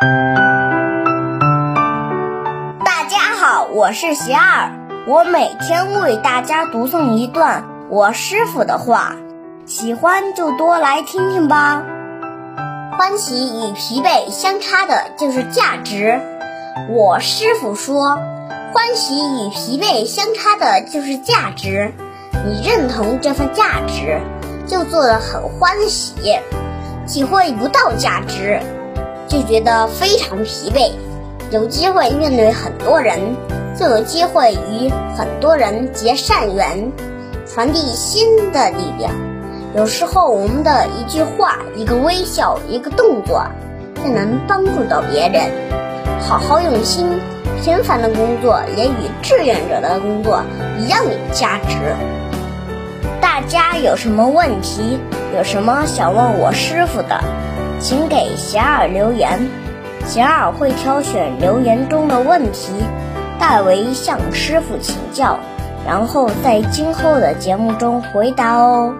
大家好，我是贤儿，我每天为大家读诵一段我师傅的话，喜欢就多来听听吧。欢喜与疲惫相差的就是价值。我师傅说，欢喜与疲惫相差的就是价值。你认同这份价值，就做得很欢喜；体会不到价值，就觉得非常疲惫。有机会面对很多人，就有机会与很多人结善缘，传递新的力量。有时候，我们的一句话、一个微笑、一个动作，就能帮助到别人。好好用心，平凡的工作也与志愿者的工作一样有价值。大家有什么问题，有什么想问我师傅的，请给贤儿留言，贤儿会挑选留言中的问题，代为向师傅请教，然后在今后的节目中回答哦。